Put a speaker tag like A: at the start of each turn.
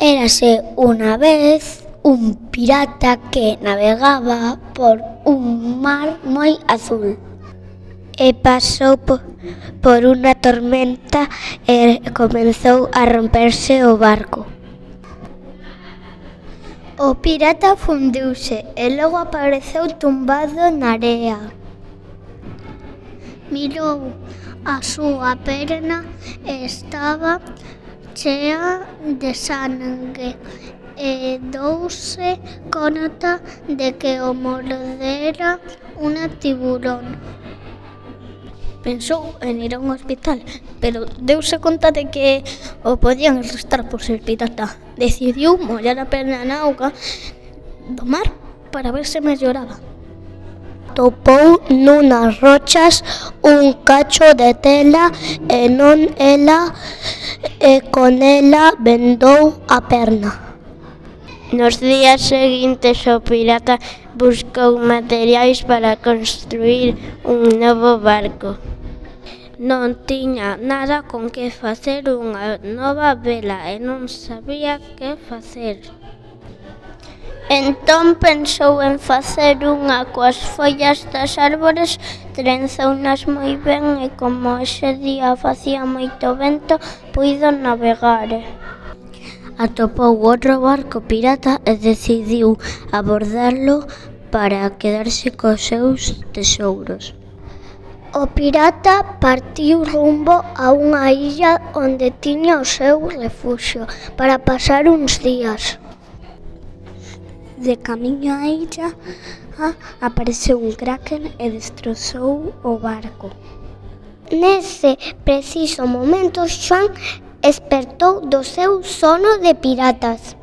A: Érase unha vez un pirata que navegaba por un mar moi azul e pasou por unha tormenta e comenzou a romperse o barco. O pirata fundiuse e logo apareceu tumbado na area. Mirou a súa perna e estaba chea de sangue e douse conta de que o mordera unha tiburón. Pensou en ir a un hospital, pero deuse conta de que o podían arrestar por ser pirata. Decidiu mollar a perna na auga do mar para ver se melloraba. Topou nunas rochas un cacho de tela e non ela e con ela vendou a perna.
B: Nos días seguintes o pirata buscou materiais para construir un novo barco. Non tiña nada con que facer unha nova vela e non sabía que facer. Entón pensou en facer unha coas follas das árbores, trenzounas moi ben e como ese día facía moito vento, puido navegar. Atopou outro barco pirata e decidiu abordarlo para quedarse cos seus tesouros.
A: O pirata partiu rumbo a unha illa onde tiña o seu refuxio para pasar uns días de camiño á illa apareceu un kraken e destrozou o barco. Nese preciso momento Xoan espertou do seu sono de piratas.